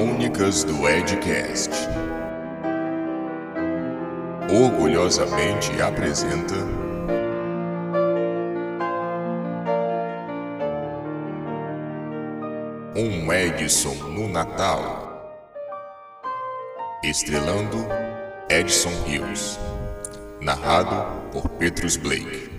Crônicas do Edcast. Orgulhosamente apresenta. Um Edson no Natal. Estrelando Edson Rios. Narrado por Petrus Blake.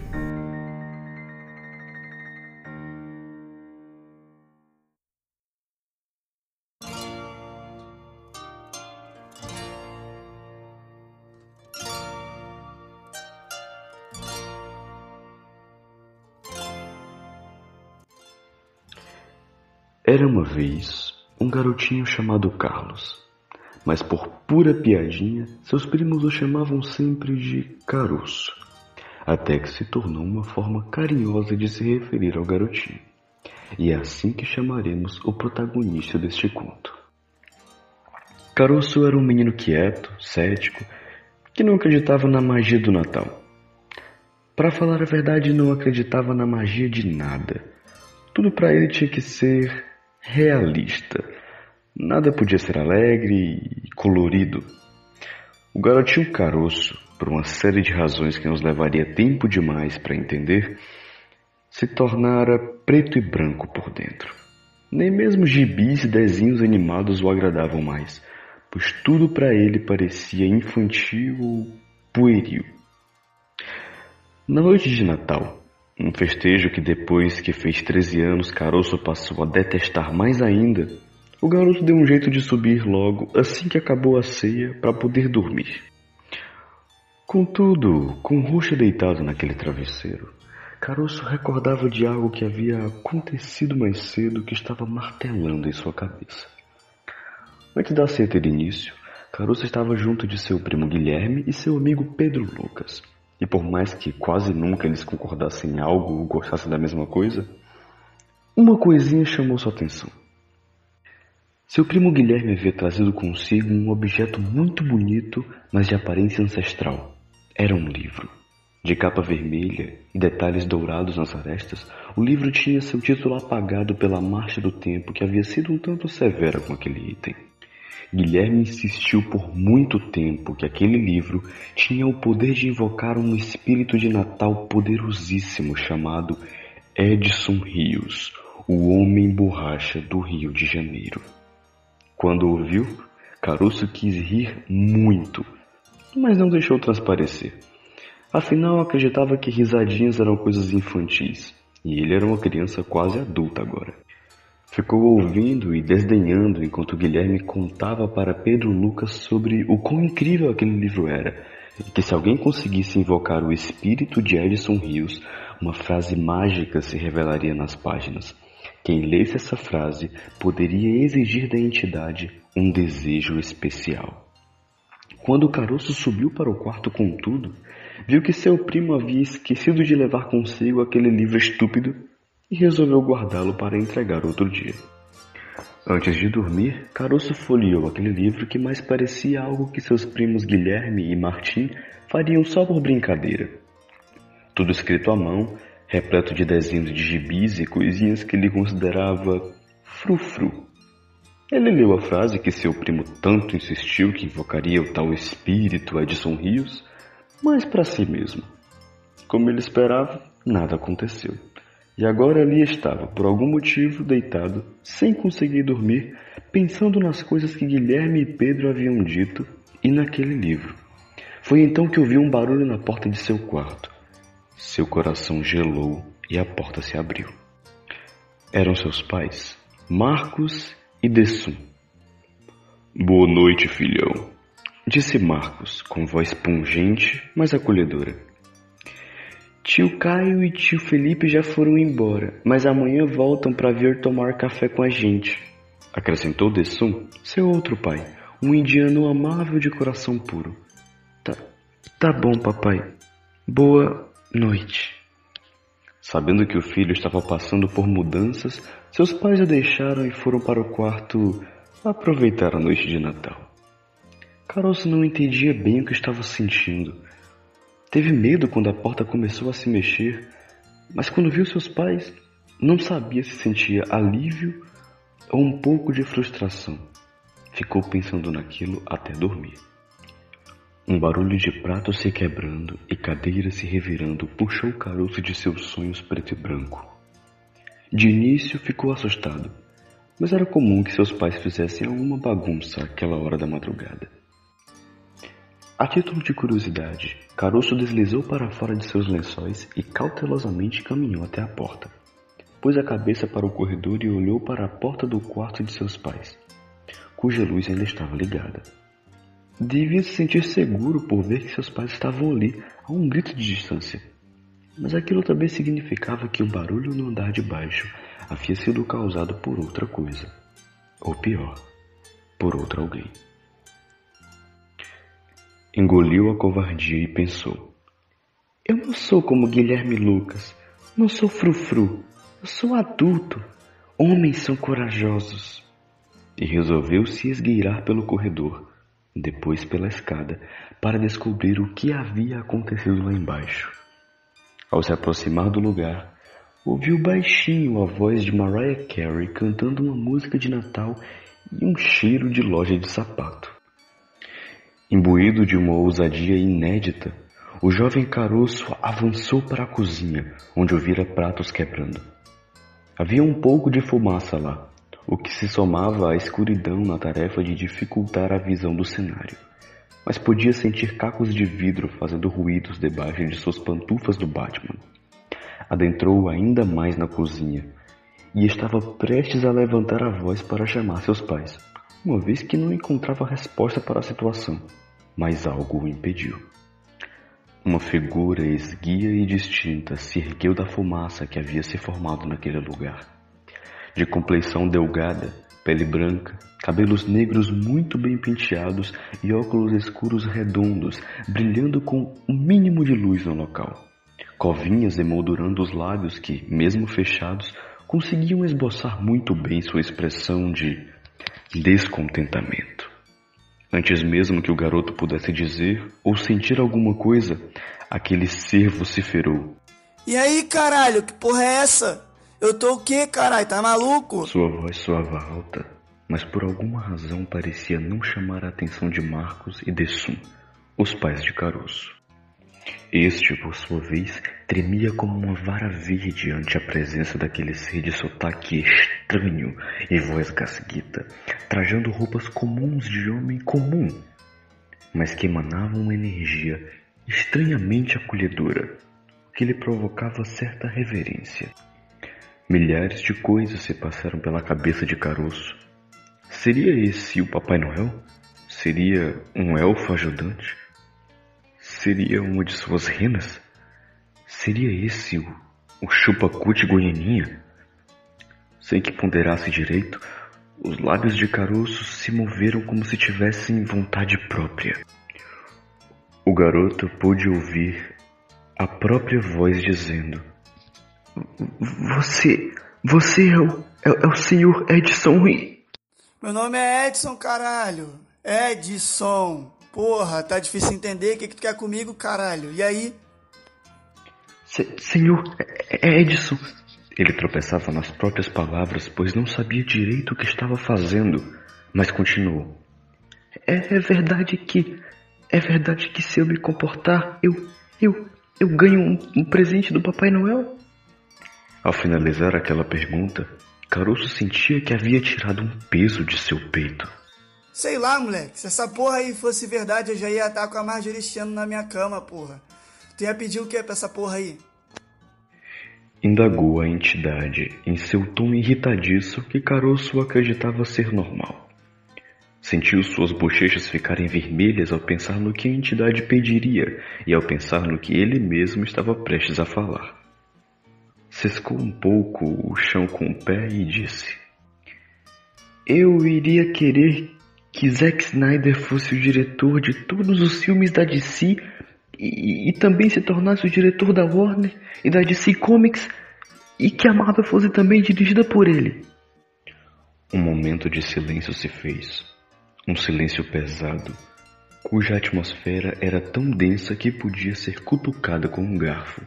Era uma vez um garotinho chamado Carlos, mas por pura piadinha, seus primos o chamavam sempre de Caroço, até que se tornou uma forma carinhosa de se referir ao garotinho. E é assim que chamaremos o protagonista deste conto. Caroço era um menino quieto, cético, que não acreditava na magia do Natal. Para falar a verdade, não acreditava na magia de nada. Tudo para ele tinha que ser realista. Nada podia ser alegre e colorido. O garotinho caroço, por uma série de razões que nos levaria tempo demais para entender, se tornara preto e branco por dentro. Nem mesmo gibis e desenhos animados o agradavam mais, pois tudo para ele parecia infantil ou pueril. Na noite de Natal, um festejo que depois que fez 13 anos, Caroço passou a detestar mais ainda. O garoto deu um jeito de subir logo assim que acabou a ceia para poder dormir. Contudo, com Roxa deitado naquele travesseiro, Caroço recordava de algo que havia acontecido mais cedo que estava martelando em sua cabeça. Antes da ceia ter início, Caroço estava junto de seu primo Guilherme e seu amigo Pedro Lucas. E por mais que quase nunca eles concordassem em algo ou gostassem da mesma coisa, uma coisinha chamou sua atenção. Seu primo Guilherme havia trazido consigo um objeto muito bonito, mas de aparência ancestral. Era um livro. De capa vermelha e detalhes dourados nas arestas, o livro tinha seu título apagado pela marcha do tempo que havia sido um tanto severa com aquele item. Guilherme insistiu por muito tempo que aquele livro tinha o poder de invocar um espírito de Natal poderosíssimo chamado Edson Rios, o homem borracha do Rio de Janeiro. Quando ouviu, Caruso quis rir muito, mas não deixou transparecer. Afinal, acreditava que risadinhas eram coisas infantis, e ele era uma criança quase adulta agora. Ficou ouvindo e desdenhando enquanto Guilherme contava para Pedro Lucas sobre o quão incrível aquele livro era, e que se alguém conseguisse invocar o espírito de Edson Rios, uma frase mágica se revelaria nas páginas. Quem lesse essa frase poderia exigir da entidade um desejo especial. Quando o caroço subiu para o quarto com tudo, viu que seu primo havia esquecido de levar consigo aquele livro estúpido e resolveu guardá-lo para entregar outro dia. Antes de dormir, Caroço folheou aquele livro que mais parecia algo que seus primos Guilherme e Martim fariam só por brincadeira. Tudo escrito à mão, repleto de desenhos de gibis e coisinhas que ele considerava frufru. Ele leu a frase que seu primo tanto insistiu que invocaria o tal espírito Edson Rios, mas para si mesmo. Como ele esperava, nada aconteceu. E agora ali estava, por algum motivo, deitado, sem conseguir dormir, pensando nas coisas que Guilherme e Pedro haviam dito e naquele livro. Foi então que ouviu um barulho na porta de seu quarto. Seu coração gelou e a porta se abriu. Eram seus pais, Marcos e Dessum. Boa noite, filhão, disse Marcos, com voz pungente, mas acolhedora. Tio Caio e tio Felipe já foram embora, mas amanhã voltam para vir tomar café com a gente, acrescentou Dessum, seu outro pai, um indiano amável de coração puro. Tá, tá bom, papai. Boa noite. Sabendo que o filho estava passando por mudanças, seus pais o deixaram e foram para o quarto aproveitar a noite de Natal. Caroço não entendia bem o que estava sentindo Teve medo quando a porta começou a se mexer, mas quando viu seus pais, não sabia se sentia alívio ou um pouco de frustração. ficou pensando naquilo até dormir. Um barulho de pratos se quebrando e cadeiras se revirando puxou o caroço de seus sonhos preto e branco. De início ficou assustado, mas era comum que seus pais fizessem alguma bagunça àquela hora da madrugada. A título de curiosidade, Caroço deslizou para fora de seus lençóis e cautelosamente caminhou até a porta. Pôs a cabeça para o corredor e olhou para a porta do quarto de seus pais, cuja luz ainda estava ligada. Devia se sentir seguro por ver que seus pais estavam ali, a um grito de distância. Mas aquilo também significava que o barulho no andar de baixo havia sido causado por outra coisa. Ou pior, por outro alguém. Engoliu a covardia e pensou: Eu não sou como Guilherme Lucas, não sou frufru, eu sou adulto. Homens são corajosos. E resolveu se esgueirar pelo corredor, depois pela escada, para descobrir o que havia acontecido lá embaixo. Ao se aproximar do lugar, ouviu baixinho a voz de Mariah Carey cantando uma música de Natal e um cheiro de loja de sapato. Imbuído de uma ousadia inédita, o jovem caroço avançou para a cozinha, onde ouvira pratos quebrando. Havia um pouco de fumaça lá, o que se somava à escuridão na tarefa de dificultar a visão do cenário. Mas podia sentir cacos de vidro fazendo ruídos debaixo de suas pantufas do Batman. Adentrou ainda mais na cozinha e estava prestes a levantar a voz para chamar seus pais, uma vez que não encontrava resposta para a situação, mas algo o impediu. Uma figura esguia e distinta se ergueu da fumaça que havia se formado naquele lugar de complexão delgada, pele branca, cabelos negros muito bem penteados e óculos escuros redondos, brilhando com o um mínimo de luz no local. Covinhas emoldurando os lábios que, mesmo fechados, conseguiam esboçar muito bem sua expressão de descontentamento. Antes mesmo que o garoto pudesse dizer ou sentir alguma coisa, aquele ser vociferou. E aí, caralho, que porra é essa? Eu tô o quê, caralho? Tá maluco? Sua voz soava alta, mas por alguma razão parecia não chamar a atenção de Marcos e Dessum, os pais de Caroço. Este, por sua vez, tremia como uma vara verde ante a presença daquele ser de sotaque estranho e voz gasguita, trajando roupas comuns de homem comum, mas que emanavam uma energia estranhamente acolhedora, que lhe provocava certa reverência. Milhares de coisas se passaram pela cabeça de Caroço. Seria esse o Papai Noel? Seria um elfo ajudante? Seria uma de suas renas? Seria esse o, o chupa-cute goianinha? Sem que ponderasse direito, os lábios de Caroço se moveram como se tivessem vontade própria. O garoto pôde ouvir a própria voz dizendo: você. Você é o. É, é o senhor Edson Rui. Meu nome é Edson, caralho. Edson. Porra, tá difícil entender. O que, que tu quer comigo, caralho? E aí? Se, senhor é, é Edson. Ele tropeçava nas próprias palavras, pois não sabia direito o que estava fazendo, mas continuou. É, é verdade que. É verdade que se eu me comportar, eu. Eu. Eu ganho um, um presente do Papai Noel? Ao finalizar aquela pergunta, Caruso sentia que havia tirado um peso de seu peito. Sei lá, moleque. Se essa porra aí fosse verdade, eu já ia estar com a Marjorie na minha cama, porra. Tu ia pedir o que pra essa porra aí? Indagou a entidade em seu tom irritadiço que Caroço acreditava ser normal. Sentiu suas bochechas ficarem vermelhas ao pensar no que a entidade pediria e ao pensar no que ele mesmo estava prestes a falar. Ciscou um pouco o chão com o pé e disse: Eu iria querer que Zack Snyder fosse o diretor de todos os filmes da DC e, e, também se tornasse o diretor da Warner e da DC Comics e que a Marvel fosse também dirigida por ele. Um momento de silêncio se fez. Um silêncio pesado, cuja atmosfera era tão densa que podia ser cutucada com um garfo.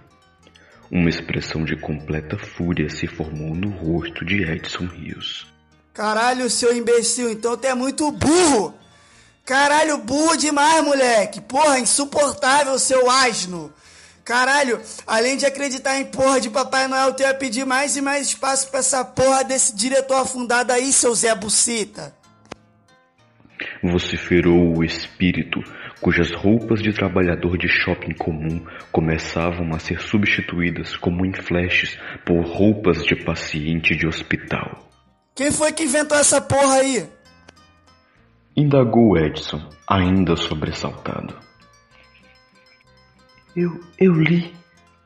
Uma expressão de completa fúria se formou no rosto de Edson Rios. Caralho, seu imbecil, então tu é muito burro. Caralho, burro demais, moleque. Porra, insuportável, seu asno. Caralho, além de acreditar em porra de Papai Noel, tu ia pedir mais e mais espaço pra essa porra desse diretor afundado aí, seu Zé Bucita. Vociferou o espírito, cujas roupas de trabalhador de shopping comum começavam a ser substituídas como em flashes por roupas de paciente de hospital. Quem foi que inventou essa porra aí? Indagou Edson, ainda sobressaltado. Eu, eu li,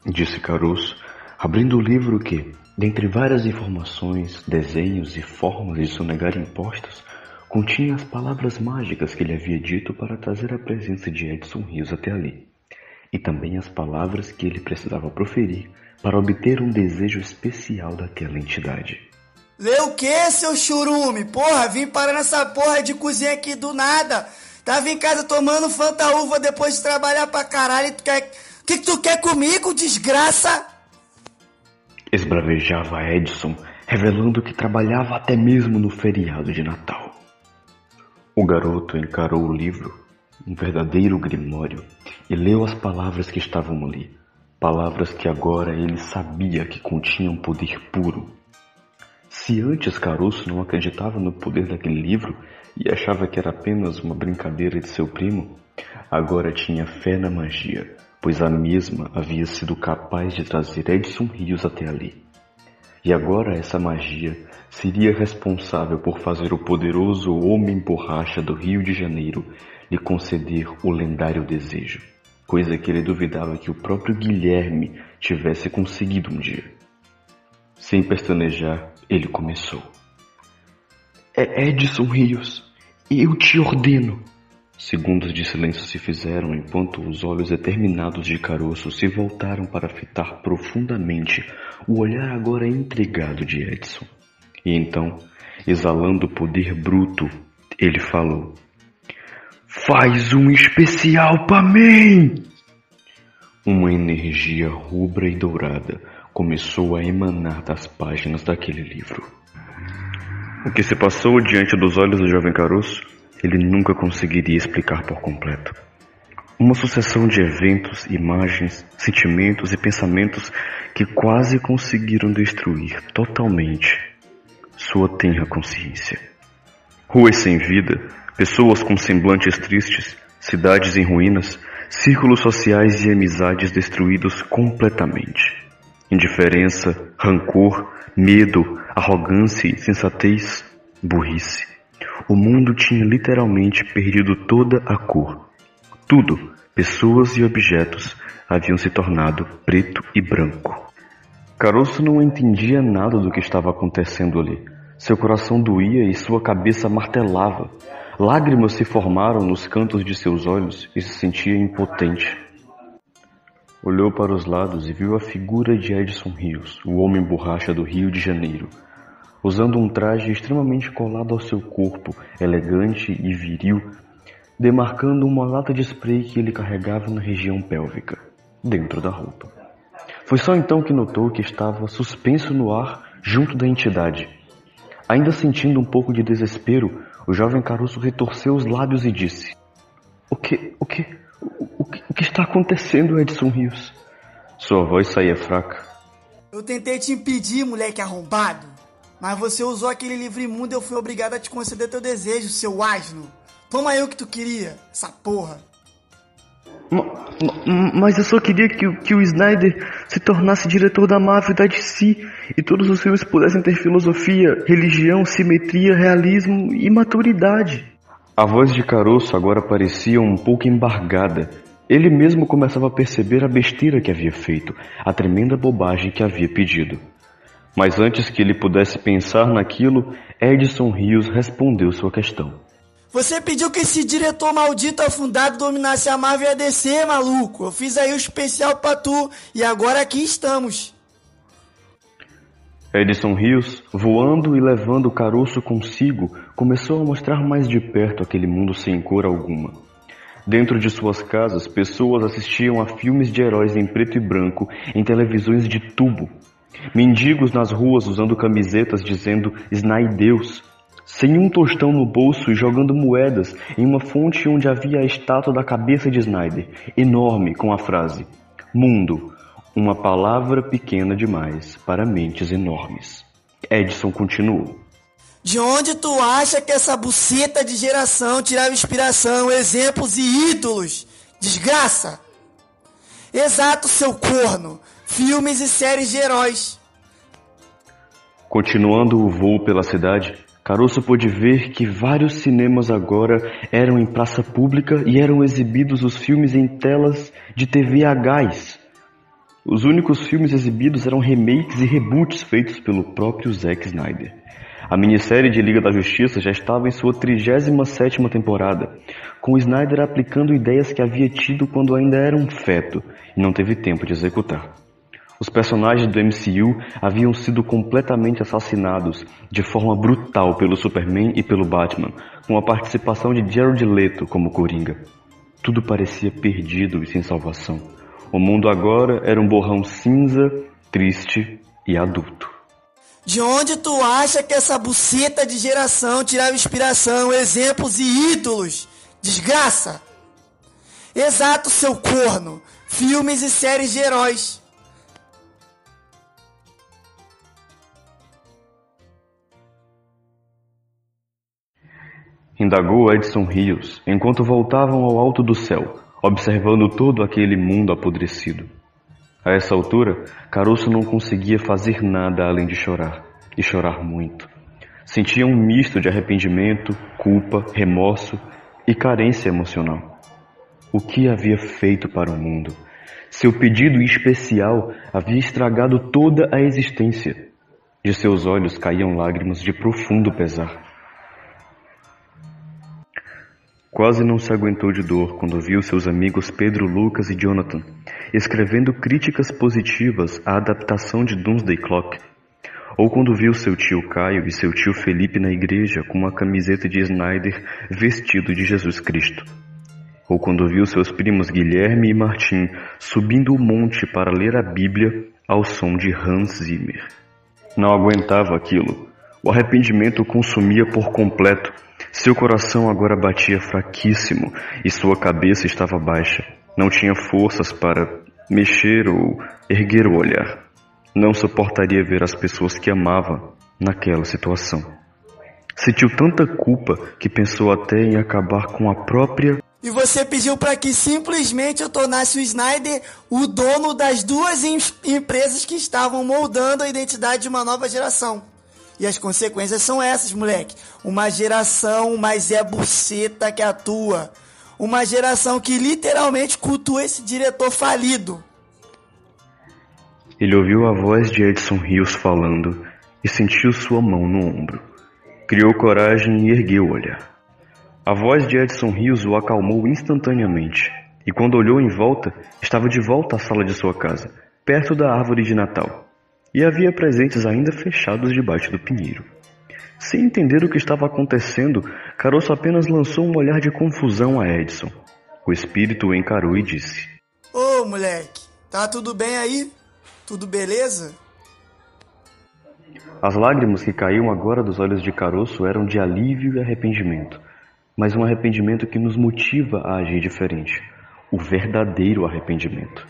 disse Caroço, abrindo o livro que, dentre várias informações, desenhos e formas de sonegar impostos, continha as palavras mágicas que ele havia dito para trazer a presença de Edson Rios até ali, e também as palavras que ele precisava proferir para obter um desejo especial daquela entidade. Lê o que, seu churume? Porra, vim parar nessa porra de cozinha aqui do nada. Tava em casa tomando fanta uva depois de trabalhar pra caralho. Tu quer... O que, que tu quer comigo, desgraça? Esbravejava Edson, revelando que trabalhava até mesmo no feriado de Natal. O garoto encarou o livro, um verdadeiro grimório, e leu as palavras que estavam ali. Palavras que agora ele sabia que continham poder puro. Se antes Caroço não acreditava no poder daquele livro, e achava que era apenas uma brincadeira de seu primo, agora tinha fé na magia, pois a mesma havia sido capaz de trazer Edson Rios até ali. E agora essa magia seria responsável por fazer o poderoso Homem Borracha do Rio de Janeiro lhe conceder o lendário desejo, coisa que ele duvidava que o próprio Guilherme tivesse conseguido um dia. Sem pestanejar, ele começou. É Edson Rios, eu te ordeno. Segundos de silêncio se fizeram enquanto os olhos determinados de Caroço se voltaram para fitar profundamente o olhar agora intrigado de Edson. E então, exalando poder bruto, ele falou: Faz um especial para mim! Uma energia rubra e dourada começou a emanar das páginas daquele livro. O que se passou diante dos olhos do jovem Caroço, ele nunca conseguiria explicar por completo. Uma sucessão de eventos, imagens, sentimentos e pensamentos que quase conseguiram destruir totalmente sua tenra consciência. Ruas sem vida, pessoas com semblantes tristes, cidades em ruínas, círculos sociais e amizades destruídos completamente. Indiferença, rancor, medo, arrogância, insensatez, burrice. O mundo tinha literalmente perdido toda a cor. Tudo, pessoas e objetos, haviam se tornado preto e branco. Caroço não entendia nada do que estava acontecendo ali. Seu coração doía e sua cabeça martelava. Lágrimas se formaram nos cantos de seus olhos e se sentia impotente. Olhou para os lados e viu a figura de Edson Rios, o homem borracha do Rio de Janeiro, usando um traje extremamente colado ao seu corpo, elegante e viril, demarcando uma lata de spray que ele carregava na região pélvica, dentro da roupa. Foi só então que notou que estava suspenso no ar junto da entidade. Ainda sentindo um pouco de desespero, o jovem Caruso retorceu os lábios e disse: O que, o que, que, o que está acontecendo, Edson Rios? Sua voz saía fraca. Eu tentei te impedir, moleque arrombado. Mas você usou aquele livro imundo e eu fui obrigado a te conceder teu desejo, seu asno. Toma aí o que tu queria, essa porra. Mas eu só queria que, que o Snyder se tornasse diretor da Marvel e da DC e todos os filmes pudessem ter filosofia, religião, simetria, realismo e maturidade. A voz de Caroço agora parecia um pouco embargada. Ele mesmo começava a perceber a besteira que havia feito, a tremenda bobagem que havia pedido. Mas antes que ele pudesse pensar naquilo, Edson Rios respondeu sua questão. Você pediu que esse diretor maldito afundado dominasse a Marvel e a DC, maluco. Eu fiz aí o especial pra tu e agora aqui estamos. Edson Rios, voando e levando o caroço consigo, começou a mostrar mais de perto aquele mundo sem cor alguma. Dentro de suas casas, pessoas assistiam a filmes de heróis em preto e branco em televisões de tubo, Mendigos nas ruas usando camisetas dizendo Snai Deus sem um tostão no bolso e jogando moedas em uma fonte onde havia a estátua da cabeça de Snyder, enorme, com a frase: Mundo, uma palavra pequena demais para mentes enormes. Edson continuou. De onde tu acha que essa buceta de geração tirava inspiração, exemplos e ídolos? Desgraça! Exato, seu corno! Filmes e séries de heróis. Continuando o voo pela cidade, Caroço pôde ver que vários cinemas agora eram em praça pública e eram exibidos os filmes em telas de TV a gás. Os únicos filmes exibidos eram remakes e reboots feitos pelo próprio Zack Snyder. A minissérie de Liga da Justiça já estava em sua 37ª temporada, com Snyder aplicando ideias que havia tido quando ainda era um feto e não teve tempo de executar. Os personagens do MCU haviam sido completamente assassinados de forma brutal pelo Superman e pelo Batman, com a participação de Jared Leto como Coringa. Tudo parecia perdido e sem salvação. O mundo agora era um borrão cinza, triste e adulto. De onde tu acha que essa buceta de geração tirava inspiração, exemplos e ídolos? Desgraça! Exato, seu corno! Filmes e séries de heróis. Indagou Edson Rios enquanto voltavam ao alto do céu, observando todo aquele mundo apodrecido. A essa altura, Caroço não conseguia fazer nada além de chorar, e chorar muito. Sentia um misto de arrependimento, culpa, remorso e carência emocional. O que havia feito para o mundo? Seu pedido especial havia estragado toda a existência. De seus olhos caíam lágrimas de profundo pesar. Quase não se aguentou de dor quando viu seus amigos Pedro, Lucas e Jonathan escrevendo críticas positivas à adaptação de Doomsday Clock, ou quando viu seu tio Caio e seu tio Felipe na igreja com uma camiseta de Snyder vestido de Jesus Cristo, ou quando viu seus primos Guilherme e Martim subindo o monte para ler a Bíblia ao som de Hans Zimmer. Não aguentava aquilo. O arrependimento o consumia por completo seu coração agora batia fraquíssimo e sua cabeça estava baixa. Não tinha forças para mexer ou erguer o olhar. Não suportaria ver as pessoas que amava naquela situação. Sentiu tanta culpa que pensou até em acabar com a própria. E você pediu para que simplesmente eu tornasse o Snyder o dono das duas em empresas que estavam moldando a identidade de uma nova geração. E as consequências são essas, moleque. Uma geração mais é buceta que a tua. Uma geração que literalmente cultua esse diretor falido. Ele ouviu a voz de Edson Rios falando e sentiu sua mão no ombro. Criou coragem e ergueu o olhar. A voz de Edson Rios o acalmou instantaneamente, e quando olhou em volta, estava de volta à sala de sua casa, perto da árvore de Natal e havia presentes ainda fechados debaixo do pinheiro. Sem entender o que estava acontecendo, Caroço apenas lançou um olhar de confusão a Edson. O espírito o encarou e disse: Ô moleque, tá tudo bem aí? Tudo beleza? As lágrimas que caíam agora dos olhos de Caroço eram de alívio e arrependimento, mas um arrependimento que nos motiva a agir diferente o verdadeiro arrependimento.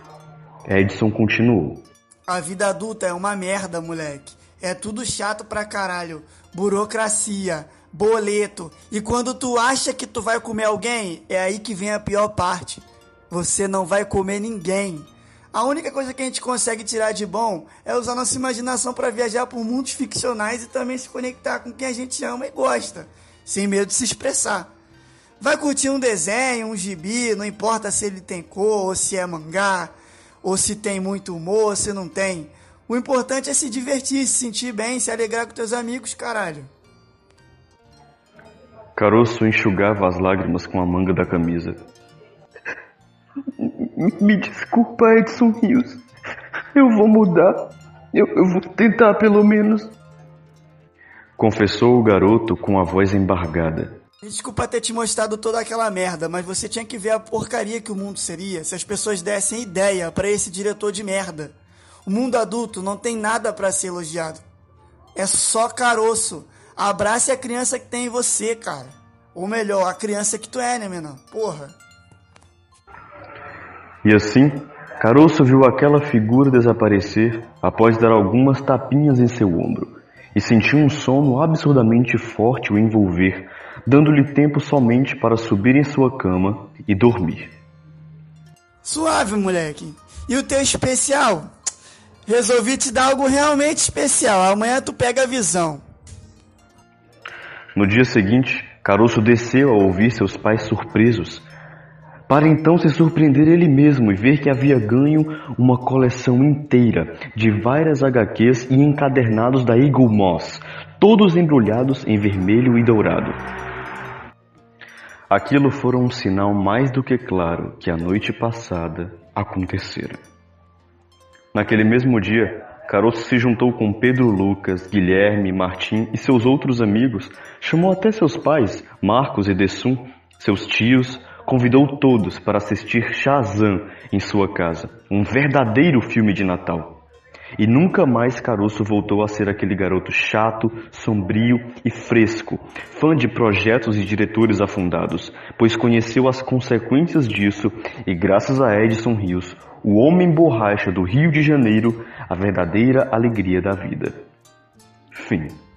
Edson continuou. A vida adulta é uma merda, moleque. É tudo chato pra caralho. Burocracia, boleto. E quando tu acha que tu vai comer alguém, é aí que vem a pior parte. Você não vai comer ninguém. A única coisa que a gente consegue tirar de bom é usar nossa imaginação para viajar por mundos ficcionais e também se conectar com quem a gente ama e gosta, sem medo de se expressar. Vai curtir um desenho, um gibi, não importa se ele tem cor ou se é mangá ou se tem muito humor, ou se não tem. O importante é se divertir, se sentir bem, se alegrar com teus amigos, caralho. Caroço enxugava as lágrimas com a manga da camisa. Me desculpa, Edson Rios. Eu vou mudar. Eu, eu vou tentar, pelo menos. Confessou o garoto com a voz embargada. Desculpa ter te mostrado toda aquela merda, mas você tinha que ver a porcaria que o mundo seria se as pessoas dessem ideia para esse diretor de merda. O mundo adulto não tem nada para ser elogiado. É só caroço. Abrace a criança que tem em você, cara. Ou melhor, a criança que tu é, né, menino? Porra. E assim, Caroço viu aquela figura desaparecer após dar algumas tapinhas em seu ombro e sentiu um sono absurdamente forte o envolver, dando-lhe tempo somente para subir em sua cama e dormir. Suave, moleque. E o teu especial? Resolvi te dar algo realmente especial. Amanhã tu pega a visão. No dia seguinte, Caroço desceu ao ouvir seus pais surpresos, para então se surpreender ele mesmo e ver que havia ganho uma coleção inteira de várias HQs e encadernados da Eagle Moss, todos embrulhados em vermelho e dourado. Aquilo foi um sinal mais do que claro que a noite passada acontecera. Naquele mesmo dia, Caroço se juntou com Pedro Lucas, Guilherme, Martim e seus outros amigos, chamou até seus pais, Marcos e Dessum, seus tios, convidou todos para assistir Shazam em sua casa, um verdadeiro filme de Natal. E nunca mais Caroço voltou a ser aquele garoto chato, sombrio e fresco, fã de projetos e diretores afundados, pois conheceu as consequências disso e, graças a Edson Rios, o homem borracha do Rio de Janeiro, a verdadeira alegria da vida. Fim.